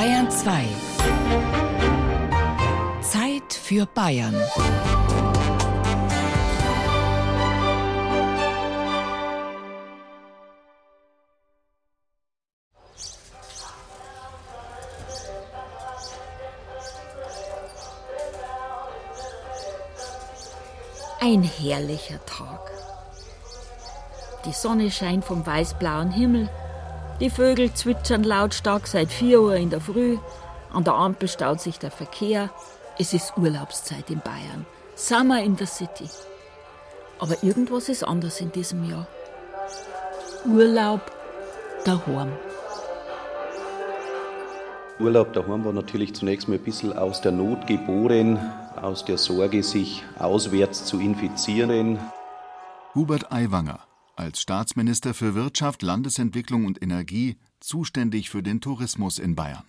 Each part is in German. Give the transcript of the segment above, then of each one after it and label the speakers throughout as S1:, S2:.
S1: Bayern 2. Zeit für Bayern.
S2: Ein herrlicher Tag. Die Sonne scheint vom weißblauen Himmel. Die Vögel zwitschern lautstark seit 4 Uhr in der Früh. An der Ampel staut sich der Verkehr. Es ist Urlaubszeit in Bayern. Summer in the City. Aber irgendwas ist anders in diesem Jahr. Urlaub daheim.
S3: Urlaub daheim war natürlich zunächst mal ein bisschen aus der Not geboren, aus der Sorge, sich auswärts zu infizieren.
S4: Hubert Aiwanger, als Staatsminister für Wirtschaft, Landesentwicklung und Energie zuständig für den Tourismus in Bayern.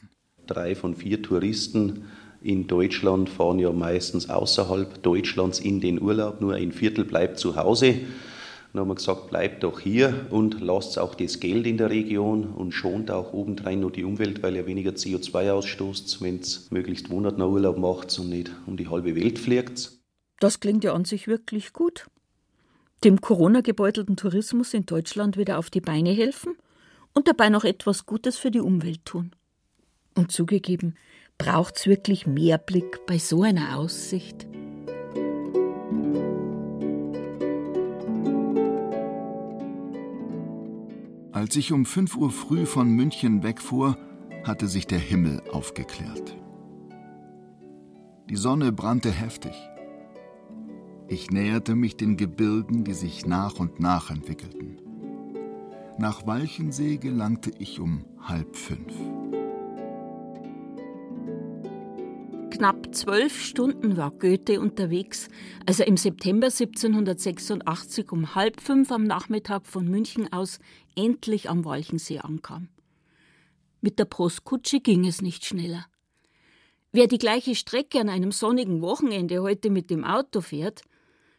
S3: Drei von vier Touristen in Deutschland fahren ja meistens außerhalb Deutschlands in den Urlaub, nur ein Viertel bleibt zu Hause. Dann haben wir gesagt, bleibt doch hier und lasst auch das Geld in der Region und schont auch obendrein nur die Umwelt, weil ihr weniger CO2 ausstoßt, wenn es möglichst monatnah Urlaub macht und nicht um die halbe Welt fliegt.
S2: Das klingt ja an sich wirklich gut dem Corona-gebeutelten Tourismus in Deutschland wieder auf die Beine helfen und dabei noch etwas Gutes für die Umwelt tun. Und zugegeben, braucht's wirklich mehr Blick bei so einer Aussicht?
S4: Als ich um 5 Uhr früh von München wegfuhr, hatte sich der Himmel aufgeklärt. Die Sonne brannte heftig. Ich näherte mich den Gebirgen, die sich nach und nach entwickelten. Nach Walchensee gelangte ich um halb fünf.
S2: Knapp zwölf Stunden war Goethe unterwegs, als er im September 1786 um halb fünf am Nachmittag von München aus endlich am Walchensee ankam. Mit der Postkutsche ging es nicht schneller. Wer die gleiche Strecke an einem sonnigen Wochenende heute mit dem Auto fährt,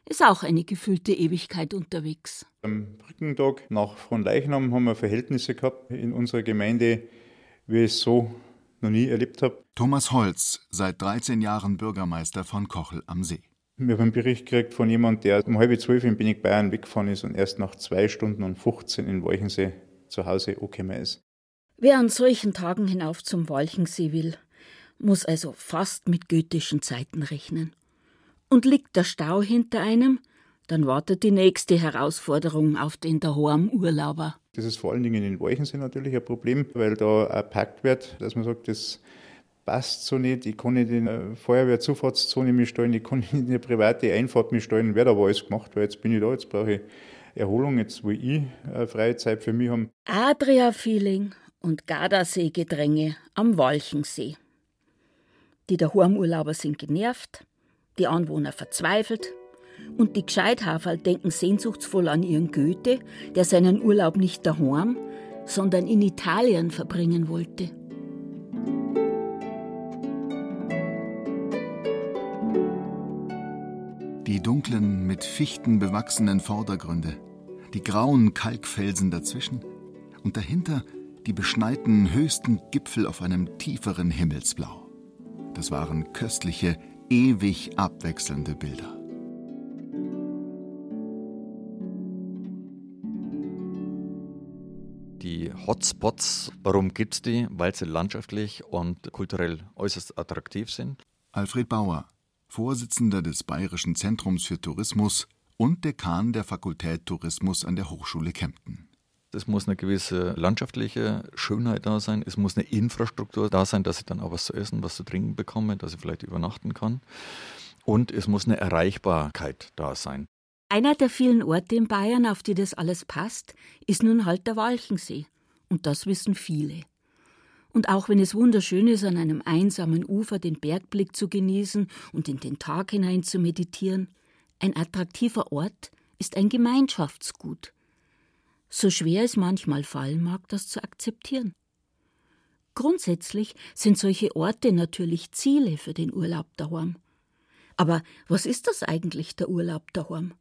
S2: ist auch eine gefühlte Ewigkeit unterwegs.
S5: Am Brückentag nach Fronleichnam haben wir Verhältnisse gehabt in unserer Gemeinde, wie ich es so noch nie erlebt habe.
S4: Thomas Holz, seit 13 Jahren Bürgermeister von Kochel am See.
S5: Wir haben einen Bericht gekriegt von jemandem, der um halb zwölf in Binig Bayern weggefahren ist und erst nach zwei Stunden und 15 in Walchensee zu Hause angekommen ist.
S2: Wer an solchen Tagen hinauf zum Walchensee will, muss also fast mit goethischen Zeiten rechnen. Und liegt der Stau hinter einem, dann wartet die nächste Herausforderung auf den daheim Urlauber.
S5: Das ist vor allen Dingen in Weichensee natürlich ein Problem, weil da erpackt wird, dass man sagt, das passt so nicht, ich kann nicht in eine Feuerwehrzufahrtszone mich stellen, ich kann nicht in eine private Einfahrt mich stellen, wird aber alles gemacht, weil jetzt bin ich da, jetzt brauche ich Erholung, jetzt will ich eine freie Zeit für mich haben.
S2: Adria-Feeling und Gardasee-Gedränge am Walchensee. Die Daheimurlauber sind genervt, die Anwohner verzweifelt und die Gescheithaferl denken sehnsuchtsvoll an ihren Goethe, der seinen Urlaub nicht daheim, sondern in Italien verbringen wollte.
S4: Die dunklen, mit Fichten bewachsenen Vordergründe, die grauen Kalkfelsen dazwischen und dahinter die beschneiten höchsten Gipfel auf einem tieferen Himmelsblau. Das waren köstliche, ewig abwechselnde Bilder.
S6: Die Hotspots, warum gibt es die? Weil sie landschaftlich und kulturell äußerst attraktiv sind.
S4: Alfred Bauer, Vorsitzender des Bayerischen Zentrums für Tourismus und Dekan der Fakultät Tourismus an der Hochschule Kempten.
S6: Es muss eine gewisse landschaftliche Schönheit da sein. Es muss eine Infrastruktur da sein, dass ich dann auch was zu essen, was zu trinken bekomme, dass ich vielleicht übernachten kann. Und es muss eine Erreichbarkeit da sein.
S2: Einer der vielen Orte in Bayern, auf die das alles passt, ist nun halt der Walchensee. Und das wissen viele. Und auch wenn es wunderschön ist, an einem einsamen Ufer den Bergblick zu genießen und in den Tag hinein zu meditieren, ein attraktiver Ort ist ein Gemeinschaftsgut so schwer es manchmal fallen mag, das zu akzeptieren. Grundsätzlich sind solche Orte natürlich Ziele für den Urlaub daheim. Aber was ist das eigentlich, der Urlaub daheim?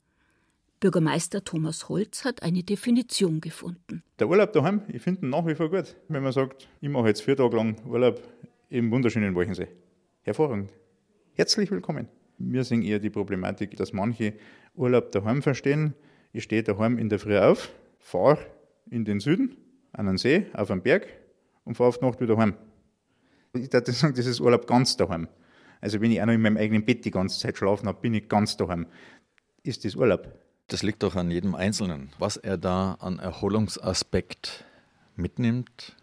S2: Bürgermeister Thomas Holz hat eine Definition gefunden.
S5: Der Urlaub daheim, ich finde ihn nach wie vor gut. Wenn man sagt, ich mache jetzt vier Tage lang Urlaub im wunderschönen Walchensee. Hervorragend. Herzlich willkommen. Wir sehen eher die Problematik, dass manche Urlaub daheim verstehen. Ich stehe daheim in der Früh auf, fahre in den Süden, an einen See, auf einen Berg und fahre auf die Nacht wieder heim. Ich würde sagen, das ist Urlaub ganz daheim. Also wenn ich auch noch in meinem eigenen Bett die ganze Zeit schlafen habe, bin ich ganz daheim. Ist das Urlaub?
S6: Das liegt doch an jedem Einzelnen, was er da an Erholungsaspekt mitnimmt.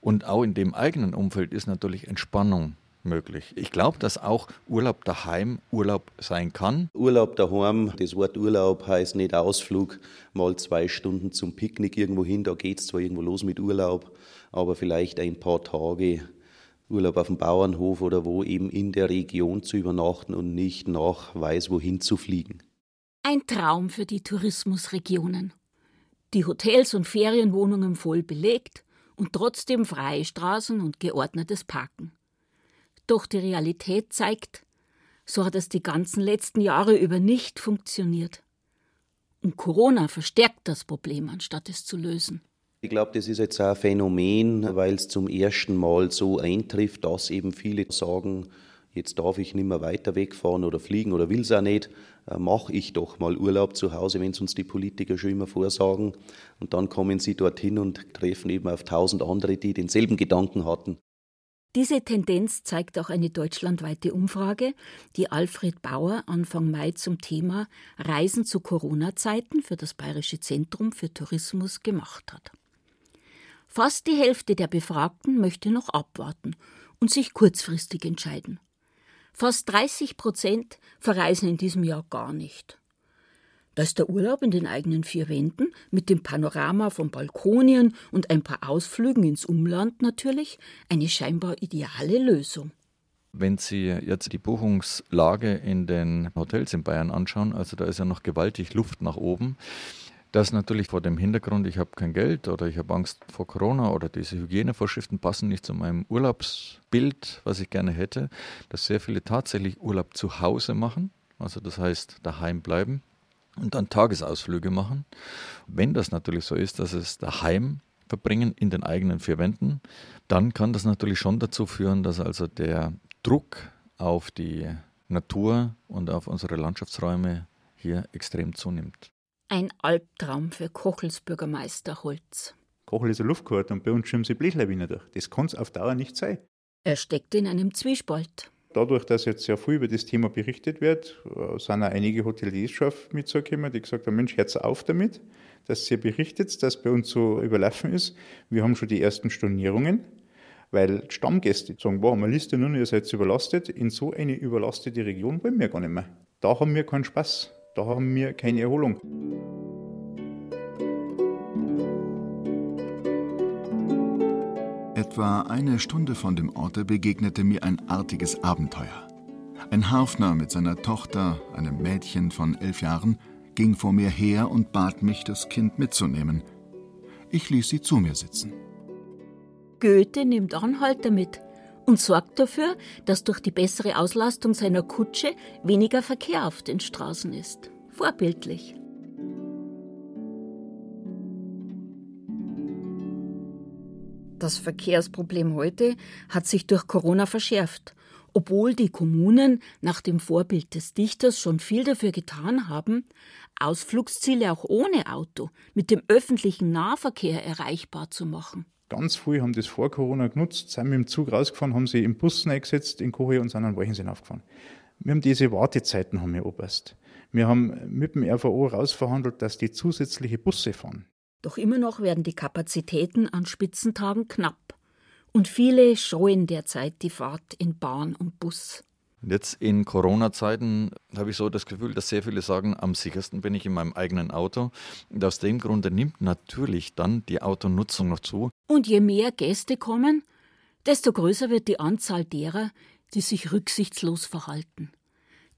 S6: Und auch in dem eigenen Umfeld ist natürlich Entspannung möglich. Ich glaube, dass auch Urlaub daheim Urlaub sein kann.
S3: Urlaub daheim, das Wort Urlaub heißt nicht Ausflug, mal zwei Stunden zum Picknick irgendwo hin, da geht es zwar irgendwo los mit Urlaub, aber vielleicht ein paar Tage Urlaub auf dem Bauernhof oder wo eben in der Region zu übernachten und nicht nach weiß wohin zu fliegen.
S2: Ein Traum für die Tourismusregionen. Die Hotels und Ferienwohnungen voll belegt und trotzdem freie Straßen und geordnetes Parken. Doch die Realität zeigt, so hat es die ganzen letzten Jahre über nicht funktioniert. Und Corona verstärkt das Problem, anstatt es zu lösen.
S3: Ich glaube, das ist jetzt auch ein Phänomen, weil es zum ersten Mal so eintrifft, dass eben viele sagen, jetzt darf ich nicht mehr weiter wegfahren oder fliegen oder will es auch nicht, äh, mache ich doch mal Urlaub zu Hause, wenn es uns die Politiker schon immer vorsagen. Und dann kommen sie dorthin und treffen eben auf tausend andere, die denselben Gedanken hatten.
S2: Diese Tendenz zeigt auch eine deutschlandweite Umfrage, die Alfred Bauer Anfang Mai zum Thema Reisen zu Corona-Zeiten für das Bayerische Zentrum für Tourismus gemacht hat. Fast die Hälfte der Befragten möchte noch abwarten und sich kurzfristig entscheiden. Fast 30 Prozent verreisen in diesem Jahr gar nicht. Da ist der Urlaub in den eigenen vier Wänden mit dem Panorama von Balkonien und ein paar Ausflügen ins Umland natürlich eine scheinbar ideale Lösung.
S6: Wenn Sie jetzt die Buchungslage in den Hotels in Bayern anschauen, also da ist ja noch gewaltig Luft nach oben. Das natürlich vor dem Hintergrund, ich habe kein Geld oder ich habe Angst vor Corona oder diese Hygienevorschriften passen nicht zu meinem Urlaubsbild, was ich gerne hätte, dass sehr viele tatsächlich Urlaub zu Hause machen, also das heißt daheim bleiben und dann Tagesausflüge machen. Wenn das natürlich so ist, dass es daheim verbringen in den eigenen vier Wänden, dann kann das natürlich schon dazu führen, dass also der Druck auf die Natur und auf unsere Landschaftsräume hier extrem zunimmt.
S2: Ein Albtraum für Kochels Bürgermeister Holz.
S5: Kochel ist ein Luftgehört und bei uns schirmen sie Blechlawine durch. Das kann es auf Dauer nicht sein.
S2: Er steckt in einem Zwiespalt.
S5: Dadurch, dass jetzt sehr viel über das Thema berichtet wird, äh, sind auch einige Hoteliers schon mitzugekommen, die gesagt haben, Mensch, hört auf damit, dass ihr berichtet, dass bei uns so überlaufen ist. Wir haben schon die ersten Stornierungen, weil Stammgäste sagen, man liest ja nur, ihr seid überlastet. In so eine überlastete Region wollen wir gar nicht mehr. Da haben wir keinen Spaß. Da haben wir keine Erholung.
S4: Etwa eine Stunde von dem Orte begegnete mir ein artiges Abenteuer. Ein Harfner mit seiner Tochter, einem Mädchen von elf Jahren, ging vor mir her und bat mich, das Kind mitzunehmen. Ich ließ sie zu mir sitzen.
S2: Goethe nimmt Anhalter mit und sorgt dafür, dass durch die bessere Auslastung seiner Kutsche weniger Verkehr auf den Straßen ist. Vorbildlich. Das Verkehrsproblem heute hat sich durch Corona verschärft, obwohl die Kommunen nach dem Vorbild des Dichters schon viel dafür getan haben, Ausflugsziele auch ohne Auto mit dem öffentlichen Nahverkehr erreichbar zu machen.
S5: Ganz viele haben das vor Corona genutzt, sind mit dem Zug rausgefahren, haben sie im Bus eingesetzt in Koche und sind an Walchensee aufgefahren. Wir haben diese Wartezeiten haben wir angepasst. Wir haben mit dem RVO rausverhandelt, dass die zusätzliche Busse fahren.
S2: Doch immer noch werden die Kapazitäten an Spitzentagen knapp. Und viele scheuen derzeit die Fahrt in Bahn und Bus.
S6: Jetzt in Corona-Zeiten habe ich so das Gefühl, dass sehr viele sagen, am sichersten bin ich in meinem eigenen Auto. Und aus dem Grunde nimmt natürlich dann die Autonutzung noch zu.
S2: Und je mehr Gäste kommen, desto größer wird die Anzahl derer, die sich rücksichtslos verhalten,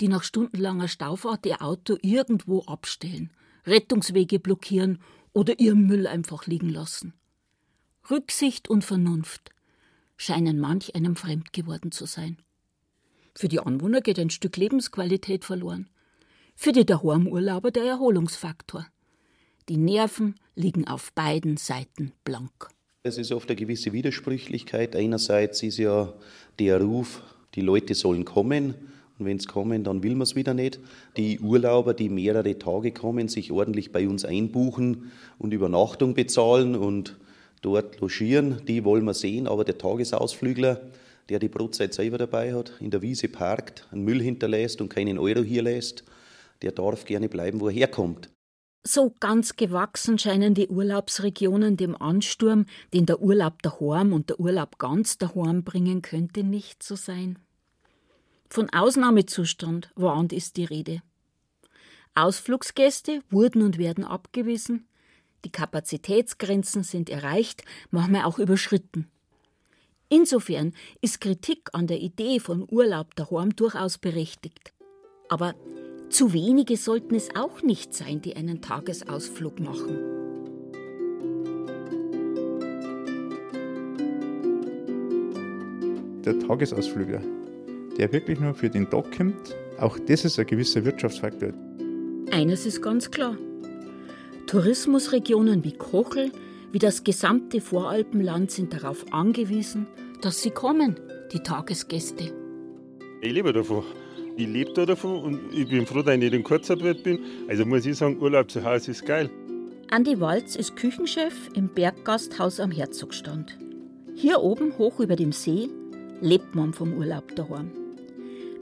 S2: die nach stundenlanger Staufahrt ihr Auto irgendwo abstellen, Rettungswege blockieren oder ihren Müll einfach liegen lassen. Rücksicht und Vernunft scheinen manch einem fremd geworden zu sein. Für die Anwohner geht ein Stück Lebensqualität verloren. Für die Daheimurlauber der Erholungsfaktor. Die Nerven liegen auf beiden Seiten blank.
S3: Es ist oft eine gewisse Widersprüchlichkeit. Einerseits ist ja der Ruf, die Leute sollen kommen. Und wenn es kommen, dann will man es wieder nicht. Die Urlauber, die mehrere Tage kommen, sich ordentlich bei uns einbuchen und Übernachtung bezahlen und dort logieren, die wollen wir sehen. Aber der Tagesausflügler, der die Brotzeit selber dabei hat, in der Wiese parkt, einen Müll hinterlässt und keinen Euro hier lässt, der darf gerne bleiben, wo er herkommt.
S2: So ganz gewachsen scheinen die Urlaubsregionen dem Ansturm, den der Urlaub daheim und der Urlaub ganz daheim bringen könnte, nicht zu sein. Von Ausnahmezustand warnt ist die Rede. Ausflugsgäste wurden und werden abgewiesen, die Kapazitätsgrenzen sind erreicht, manchmal auch überschritten. Insofern ist Kritik an der Idee von Urlaub daheim durchaus berechtigt. Aber zu wenige sollten es auch nicht sein, die einen Tagesausflug machen.
S5: Der Tagesausflüger, der wirklich nur für den Tag kommt, auch das ist ein gewisser Wirtschaftsfaktor.
S2: Eines ist ganz klar. Tourismusregionen wie Kochel, wie das gesamte Voralpenland sind darauf angewiesen, dass sie kommen, die Tagesgäste.
S7: Ich lebe davon. Ich lebe da davon und ich bin froh, dass ich nicht in Kurzarbeit bin. Also muss ich sagen, Urlaub zu Hause ist geil.
S2: Andi Walz ist Küchenchef im Berggasthaus am Herzogstand. Hier oben, hoch über dem See, lebt man vom Urlaub daheim.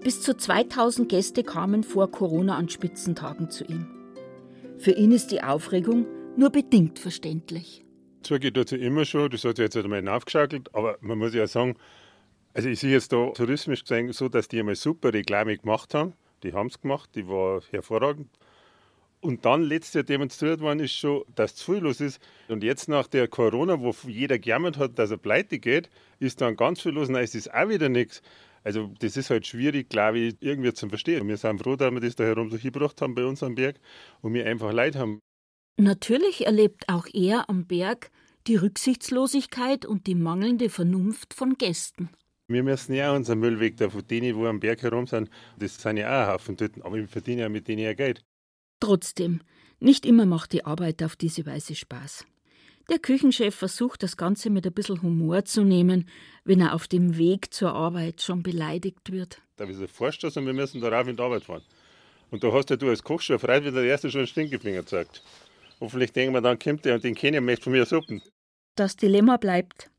S2: Bis zu 2000 Gäste kamen vor Corona an Spitzentagen zu ihm. Für ihn ist die Aufregung nur bedingt verständlich.
S7: Geht dazu immer schon, das hat sich jetzt einmal aufgeschaukelt, aber man muss ja sagen, also ich sehe jetzt da touristisch gesehen so, dass die einmal super Reklame gemacht haben. Die haben es gemacht, die war hervorragend. Und dann letztes Jahr demonstriert worden ist schon, dass zu viel los ist. Und jetzt nach der Corona, wo jeder gejammert hat, dass er pleite geht, ist dann ganz viel los. Nein, es ist auch wieder nichts. Also das ist halt schwierig, glaube ich, irgendwie zu verstehen. Wir sind froh, dass wir das da herum so gebracht haben bei uns am Berg und wir einfach Leid haben.
S2: Natürlich erlebt auch er am Berg die Rücksichtslosigkeit und die mangelnde Vernunft von Gästen.
S7: Wir müssen ja unseren Müll weg, da von denen, wo am Berg herum sind. Das sind ja auch ein Haufen dort, aber wir verdienen ja mit denen ja Geld.
S2: Trotzdem, nicht immer macht die Arbeit auf diese Weise Spaß. Der Küchenchef versucht, das Ganze mit ein bisschen Humor zu nehmen, wenn er auf dem Weg zur Arbeit schon beleidigt wird.
S7: Da ist ein Vorstoß und wir müssen darauf in die Arbeit fahren. Und da hast ja du als Koch schon frei, wie der Erste schon einen Stinkefinger zeigt. Hoffentlich denken wir, dann kommt der und den kenne ich möchte von mir Suppen.
S2: Das Dilemma bleibt.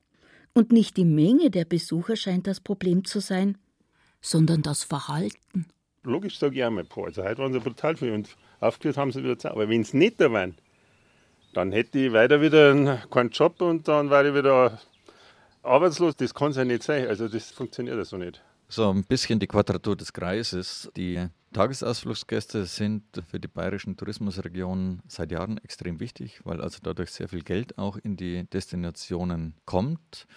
S2: Und nicht die Menge der Besucher scheint das Problem zu sein, sondern das Verhalten.
S7: Logisch sage ich auch mal, also heute waren sie brutal viel und aufgehört haben sie wieder Zeit. Aber wenn es nicht da waren, dann hätte ich weiter wieder keinen Job und dann wäre ich wieder arbeitslos. Das kann es ja nicht sein. Also das funktioniert ja so nicht.
S6: So ein bisschen die Quadratur des Kreises. Die Tagesausflugsgäste sind für die bayerischen Tourismusregionen seit Jahren extrem wichtig, weil also dadurch sehr viel Geld auch in die Destinationen kommt.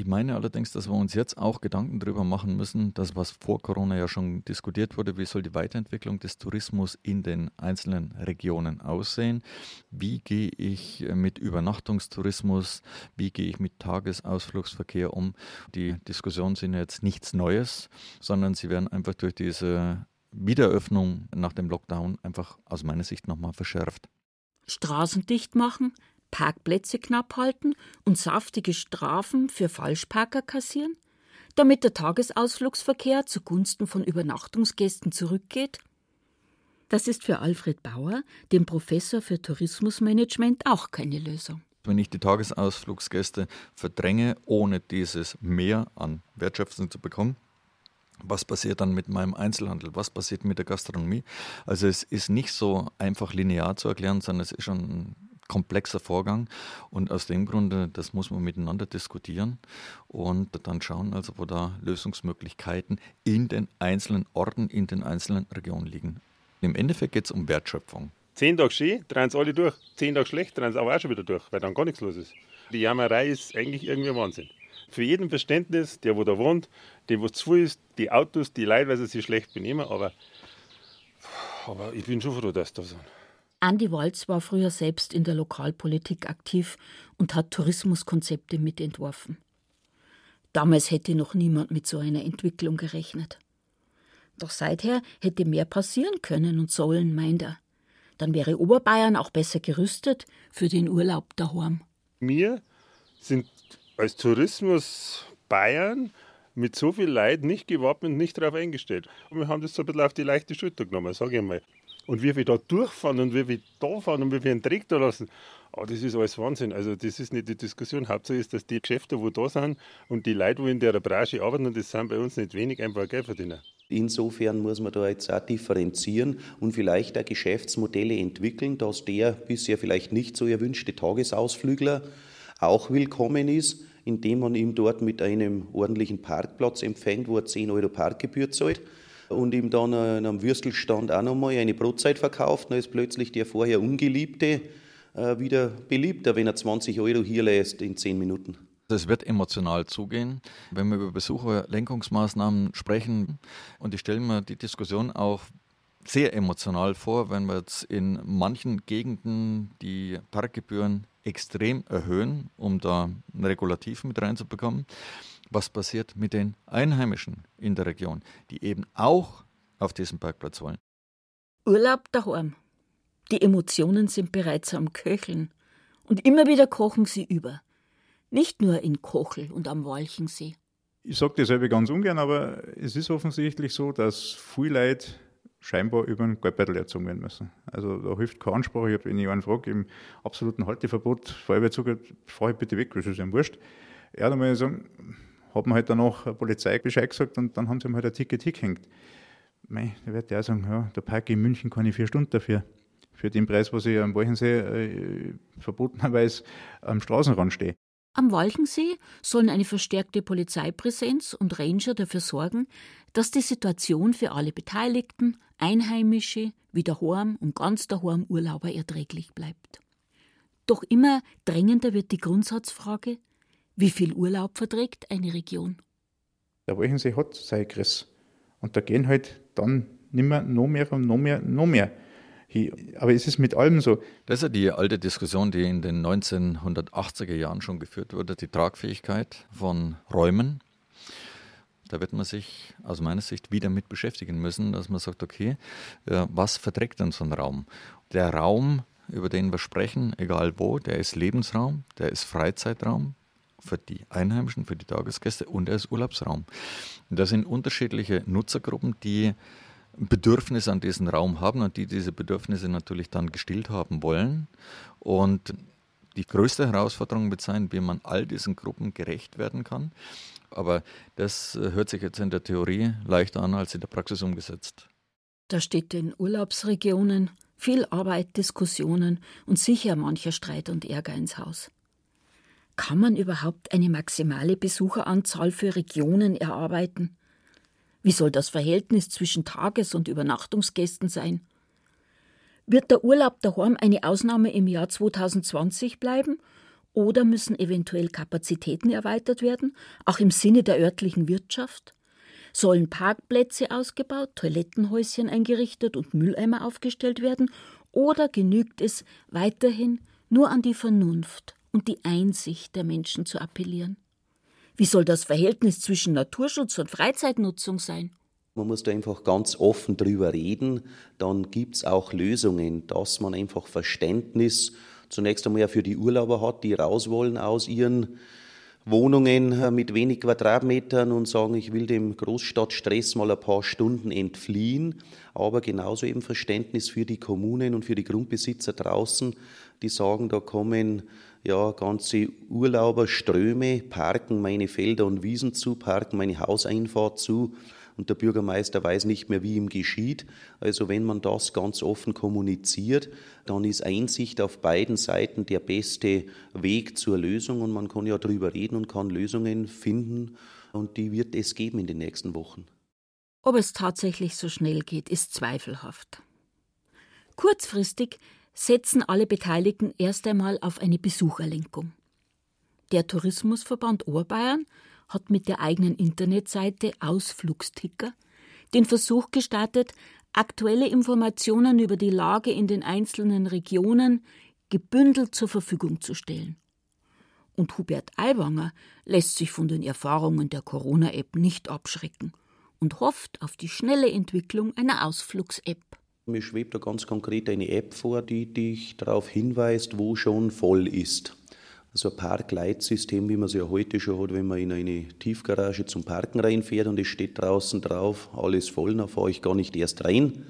S6: Ich meine allerdings, dass wir uns jetzt auch Gedanken darüber machen müssen, dass was vor Corona ja schon diskutiert wurde, wie soll die Weiterentwicklung des Tourismus in den einzelnen Regionen aussehen? Wie gehe ich mit Übernachtungstourismus, wie gehe ich mit Tagesausflugsverkehr um? Die Diskussionen sind jetzt nichts Neues, sondern sie werden einfach durch diese Wiederöffnung nach dem Lockdown einfach aus meiner Sicht nochmal verschärft.
S2: Straßen dicht machen, Parkplätze knapp halten und saftige Strafen für Falschparker kassieren, damit der Tagesausflugsverkehr zugunsten von Übernachtungsgästen zurückgeht? Das ist für Alfred Bauer, dem Professor für Tourismusmanagement, auch keine Lösung.
S6: Wenn ich die Tagesausflugsgäste verdränge, ohne dieses Mehr an Wertschöpfung zu bekommen, was passiert dann mit meinem Einzelhandel? Was passiert mit der Gastronomie? Also es ist nicht so einfach linear zu erklären, sondern es ist schon komplexer Vorgang. Und aus dem Grunde, das muss man miteinander diskutieren und dann schauen, also wo da Lösungsmöglichkeiten in den einzelnen Orten, in den einzelnen Regionen liegen. Im Endeffekt geht es um Wertschöpfung.
S7: Zehn Tage schön, drehen es alle durch. Zehn Tage schlecht, drehen es aber auch schon wieder durch, weil dann gar nichts los ist. Die Jammerei ist eigentlich irgendwie Wahnsinn. Für jeden Verständnis, der wo da wohnt, der wo zu ist, die Autos, die Leute, weil sie sich schlecht benehmen, aber, aber ich bin schon froh, dass das sind.
S2: Andi Walz war früher selbst in der Lokalpolitik aktiv und hat Tourismuskonzepte mitentworfen. Damals hätte noch niemand mit so einer Entwicklung gerechnet. Doch seither hätte mehr passieren können und sollen, meint er. Dann wäre Oberbayern auch besser gerüstet für den Urlaub daheim.
S7: Mir sind als Tourismus Bayern mit so viel Leid nicht gewappnet, nicht darauf eingestellt. Und wir haben das so ein bisschen auf die leichte Schulter genommen, sage ich mal. Und wie wir da durchfahren und wie wir da fahren und wie wir einen Dreck da lassen, oh, das ist alles Wahnsinn. Also das ist nicht die Diskussion. Hauptsache ist, dass die Geschäfte, wo da sind und die Leute, die in der Branche arbeiten, und das sind bei uns nicht wenig, einfach Geld verdienen.
S3: Insofern muss man da jetzt auch differenzieren und vielleicht auch Geschäftsmodelle entwickeln, dass der bisher vielleicht nicht so erwünschte Tagesausflügler auch willkommen ist, indem man ihm dort mit einem ordentlichen Parkplatz empfängt, wo er 10 Euro Parkgebühr zahlt und ihm dann an einem Würstelstand auch nochmal eine Brotzeit verkauft, dann ist plötzlich der vorher Ungeliebte äh, wieder beliebter, wenn er 20 Euro hier lässt in 10 Minuten.
S6: Es wird emotional zugehen, wenn wir über Besucherlenkungsmaßnahmen sprechen. Und ich stelle mir die Diskussion auch sehr emotional vor, wenn wir jetzt in manchen Gegenden die Parkgebühren extrem erhöhen, um da ein Regulativ mit reinzubekommen. Was passiert mit den Einheimischen in der Region, die eben auch auf diesen Parkplatz wollen?
S2: Urlaub daheim. Die Emotionen sind bereits am Köcheln. Und immer wieder kochen sie über. Nicht nur in Kochel und am Walchensee.
S5: Ich sage das selber ganz ungern, aber es ist offensichtlich so, dass viele Leute scheinbar über den Geldbeutel erzogen werden müssen. Also da hilft keine Ansprache. Ich wenn ich einen frage, im absoluten Halteverbot, Feuerwehrzug, fahre ich bitte weg, das ist ja wurscht. Ja, dann muss ich sagen, hat man halt danach der Polizei Bescheid gesagt und dann haben sie ihm halt ein Ticket hingehängt. Mei, da wird der sagen, ja, parke ich in München kann ich vier Stunden dafür. Für den Preis, was ich am Walchensee äh, verbotenerweise am Straßenrand stehe.
S2: Am Walchensee sollen eine verstärkte Polizeipräsenz und Ranger dafür sorgen, dass die Situation für alle Beteiligten, Einheimische, wie daheim und ganz daheim Urlauber erträglich bleibt. Doch immer drängender wird die Grundsatzfrage, wie viel Urlaub verträgt eine Region?
S5: Der Walchensee hat seine Größe. Und da gehen halt dann nimmer noch mehr und noch mehr, noch mehr. Aber es ist mit allem so.
S6: Das ist ja die alte Diskussion, die in den 1980er Jahren schon geführt wurde, die Tragfähigkeit von Räumen. Da wird man sich aus meiner Sicht wieder mit beschäftigen müssen, dass man sagt, okay, was verträgt denn so ein Raum? Der Raum, über den wir sprechen, egal wo, der ist Lebensraum, der ist Freizeitraum für die Einheimischen, für die Tagesgäste und ist Urlaubsraum. Das sind unterschiedliche Nutzergruppen, die Bedürfnis an diesen Raum haben und die diese Bedürfnisse natürlich dann gestillt haben wollen. Und die größte Herausforderung wird sein, wie man all diesen Gruppen gerecht werden kann. Aber das äh, hört sich jetzt in der Theorie leichter an als in der Praxis umgesetzt.
S2: Da steht den Urlaubsregionen viel Arbeit, Diskussionen und sicher mancher Streit und Ärger ins Haus. Kann man überhaupt eine maximale Besucheranzahl für Regionen erarbeiten? Wie soll das Verhältnis zwischen Tages- und Übernachtungsgästen sein? Wird der Urlaub daheim eine Ausnahme im Jahr 2020 bleiben oder müssen eventuell Kapazitäten erweitert werden, auch im Sinne der örtlichen Wirtschaft? Sollen Parkplätze ausgebaut, Toilettenhäuschen eingerichtet und Mülleimer aufgestellt werden oder genügt es weiterhin nur an die Vernunft und die Einsicht der Menschen zu appellieren? Wie soll das Verhältnis zwischen Naturschutz und Freizeitnutzung sein?
S3: Man muss da einfach ganz offen drüber reden. Dann gibt es auch Lösungen, dass man einfach Verständnis zunächst einmal für die Urlauber hat, die raus wollen aus ihren Wohnungen mit wenig Quadratmetern und sagen, ich will dem Großstadtstress mal ein paar Stunden entfliehen, aber genauso eben Verständnis für die Kommunen und für die Grundbesitzer draußen, die sagen, da kommen ja, ganze Urlauberströme parken meine Felder und Wiesen zu, parken meine Hauseinfahrt zu und der Bürgermeister weiß nicht mehr, wie ihm geschieht. Also wenn man das ganz offen kommuniziert, dann ist Einsicht auf beiden Seiten der beste Weg zur Lösung und man kann ja darüber reden und kann Lösungen finden und die wird es geben in den nächsten Wochen.
S2: Ob es tatsächlich so schnell geht, ist zweifelhaft. Kurzfristig setzen alle Beteiligten erst einmal auf eine Besucherlenkung. Der Tourismusverband Oberbayern hat mit der eigenen Internetseite Ausflugsticker den Versuch gestartet, aktuelle Informationen über die Lage in den einzelnen Regionen gebündelt zur Verfügung zu stellen. Und Hubert Aiwanger lässt sich von den Erfahrungen der Corona-App nicht abschrecken und hofft auf die schnelle Entwicklung einer Ausflugs-App.
S3: Mir schwebt da ganz konkret eine App vor, die dich darauf hinweist, wo schon voll ist. so ein Parkleitsystem, wie man es ja heute schon hat, wenn man in eine Tiefgarage zum Parken reinfährt und es steht draußen drauf, alles voll, dann fahre ich gar nicht erst rein.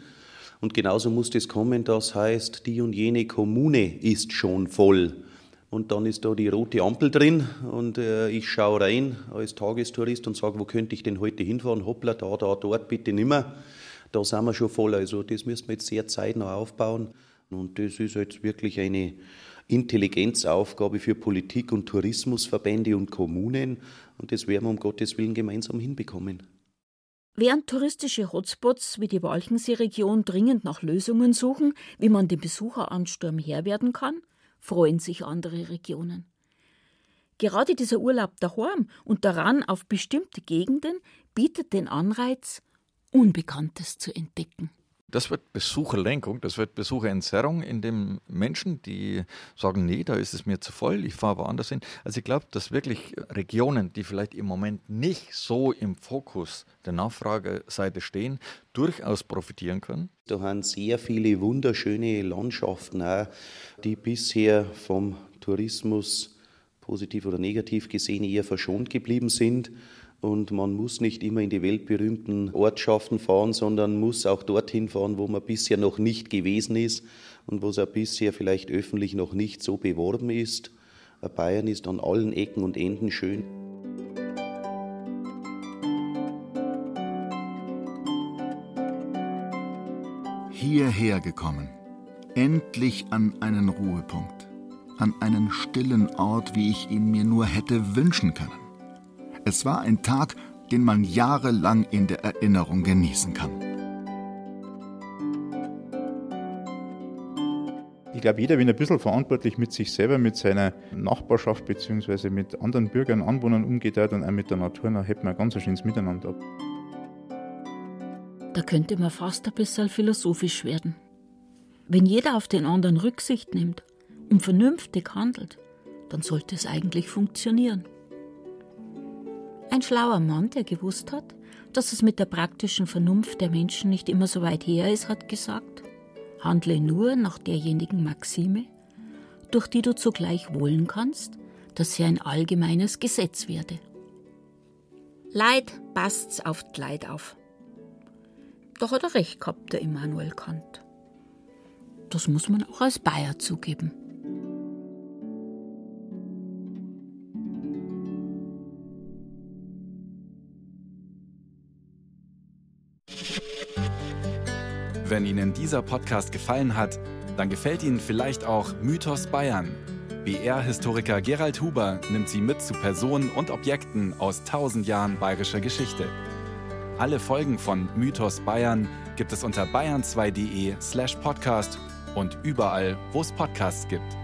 S3: Und genauso muss das kommen, das heißt, die und jene Kommune ist schon voll. Und dann ist da die rote Ampel drin und äh, ich schaue rein als Tagestourist und sage, wo könnte ich denn heute hinfahren? Hoppla, da, da, dort, bitte nimmer. Da sind wir schon voll. Also das müssen wir jetzt sehr zeitnah aufbauen. Und das ist jetzt wirklich eine Intelligenzaufgabe für Politik und Tourismusverbände und Kommunen. Und das werden wir um Gottes Willen gemeinsam hinbekommen.
S2: Während touristische Hotspots wie die Walchensee-Region dringend nach Lösungen suchen, wie man dem Besucheransturm Herr werden kann, freuen sich andere Regionen. Gerade dieser Urlaub daheim und daran auf bestimmte Gegenden bietet den Anreiz, Unbekanntes zu entdecken.
S6: Das wird Besucherlenkung, das wird Besucherentzerrung in den Menschen, die sagen, nee, da ist es mir zu voll, ich fahre woanders hin. Also ich glaube, dass wirklich Regionen, die vielleicht im Moment nicht so im Fokus der Nachfrageseite stehen, durchaus profitieren können.
S3: Da haben sehr viele wunderschöne Landschaften, auch, die bisher vom Tourismus positiv oder negativ gesehen eher verschont geblieben sind. Und man muss nicht immer in die weltberühmten Ortschaften fahren, sondern muss auch dorthin fahren, wo man bisher noch nicht gewesen ist und wo es bisher vielleicht öffentlich noch nicht so beworben ist. Bayern ist an allen Ecken und Enden schön.
S4: Hierher gekommen, endlich an einen Ruhepunkt, an einen stillen Ort, wie ich ihn mir nur hätte wünschen können. Es war ein Tag, den man jahrelang in der Erinnerung genießen kann.
S5: Ich glaube, jeder, wenn ein bisschen verantwortlich mit sich selber, mit seiner Nachbarschaft bzw. mit anderen Bürgern, Anwohnern umgeht und auch mit der Natur, dann hätten wir ein ganz schönes Miteinander.
S2: Da könnte man fast ein bisschen philosophisch werden. Wenn jeder auf den anderen Rücksicht nimmt und vernünftig handelt, dann sollte es eigentlich funktionieren. Ein schlauer Mann, der gewusst hat, dass es mit der praktischen Vernunft der Menschen nicht immer so weit her ist, hat gesagt, handle nur nach derjenigen Maxime, durch die du zugleich wollen kannst, dass sie ein allgemeines Gesetz werde. Leid passt's auf Leid auf. Doch hat er recht gehabt, der Immanuel Kant. Das muss man auch als Bayer zugeben.
S8: Wenn Ihnen dieser Podcast gefallen hat, dann gefällt Ihnen vielleicht auch Mythos Bayern. BR-Historiker Gerald Huber nimmt Sie mit zu Personen und Objekten aus tausend Jahren bayerischer Geschichte. Alle Folgen von Mythos Bayern gibt es unter bayern2.de slash podcast und überall, wo es Podcasts gibt.